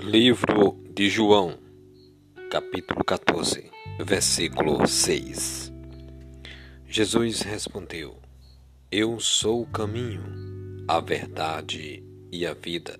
Livro de João, capítulo 14, versículo 6 Jesus respondeu: Eu sou o caminho, a verdade e a vida.